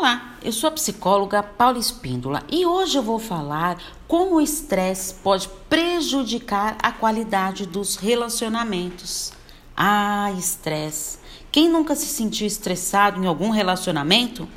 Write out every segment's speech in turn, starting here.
Olá, eu sou a psicóloga Paula Espíndola e hoje eu vou falar como o estresse pode prejudicar a qualidade dos relacionamentos. Ah, estresse. Quem nunca se sentiu estressado em algum relacionamento?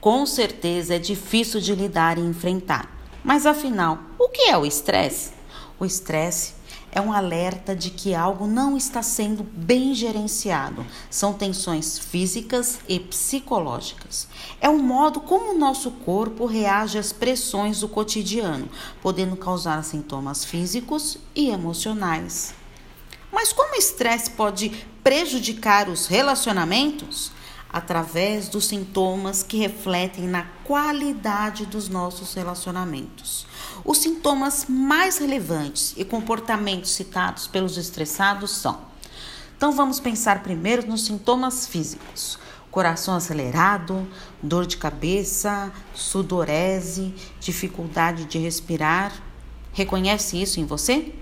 Com certeza é difícil de lidar e enfrentar. Mas afinal, o que é o estresse? O estresse é um alerta de que algo não está sendo bem gerenciado. São tensões físicas e psicológicas. É o modo como o nosso corpo reage às pressões do cotidiano, podendo causar sintomas físicos e emocionais. Mas como o estresse pode prejudicar os relacionamentos? Através dos sintomas que refletem na qualidade dos nossos relacionamentos. Os sintomas mais relevantes e comportamentos citados pelos estressados são. Então vamos pensar primeiro nos sintomas físicos. Coração acelerado, dor de cabeça, sudorese, dificuldade de respirar. Reconhece isso em você?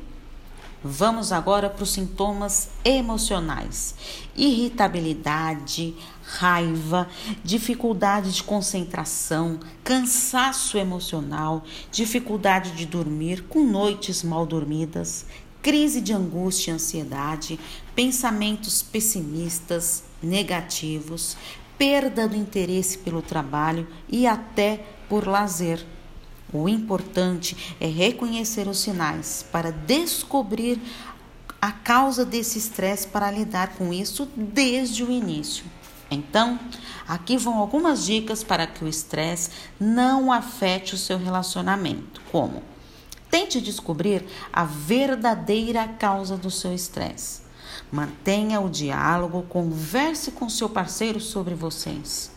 Vamos agora para os sintomas emocionais: irritabilidade, raiva, dificuldade de concentração, cansaço emocional, dificuldade de dormir, com noites mal dormidas, crise de angústia e ansiedade, pensamentos pessimistas, negativos, perda do interesse pelo trabalho e até por lazer. O importante é reconhecer os sinais para descobrir a causa desse estresse para lidar com isso desde o início. Então, aqui vão algumas dicas para que o estresse não afete o seu relacionamento. Como? Tente descobrir a verdadeira causa do seu estresse. Mantenha o diálogo, converse com seu parceiro sobre vocês.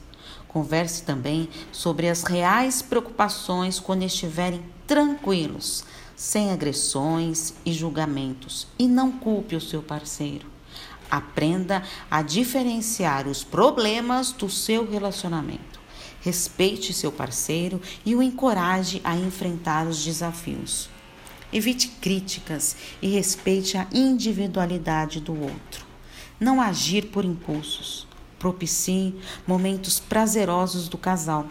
Converse também sobre as reais preocupações quando estiverem tranquilos, sem agressões e julgamentos, e não culpe o seu parceiro. Aprenda a diferenciar os problemas do seu relacionamento. Respeite seu parceiro e o encoraje a enfrentar os desafios. Evite críticas e respeite a individualidade do outro. Não agir por impulsos propicie momentos prazerosos do casal.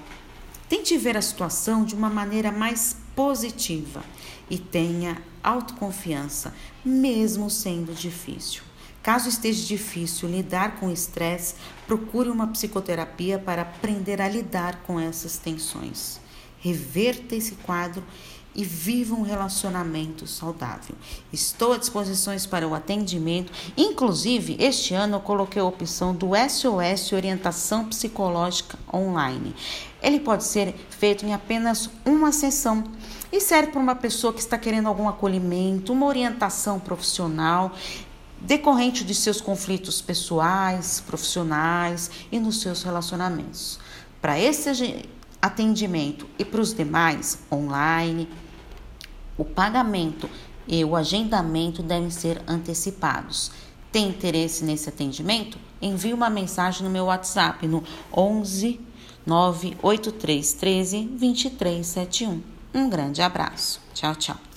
Tente ver a situação de uma maneira mais positiva e tenha autoconfiança, mesmo sendo difícil. Caso esteja difícil lidar com o estresse, procure uma psicoterapia para aprender a lidar com essas tensões. Reverta esse quadro e viva um relacionamento saudável. Estou à disposição para o atendimento. Inclusive, este ano eu coloquei a opção do SOS Orientação Psicológica Online. Ele pode ser feito em apenas uma sessão e serve para uma pessoa que está querendo algum acolhimento, uma orientação profissional decorrente de seus conflitos pessoais, profissionais e nos seus relacionamentos. Para esse atendimento e para os demais, online, o pagamento e o agendamento devem ser antecipados. Tem interesse nesse atendimento? Envie uma mensagem no meu WhatsApp no 11 98313 2371. Um grande abraço. Tchau, tchau.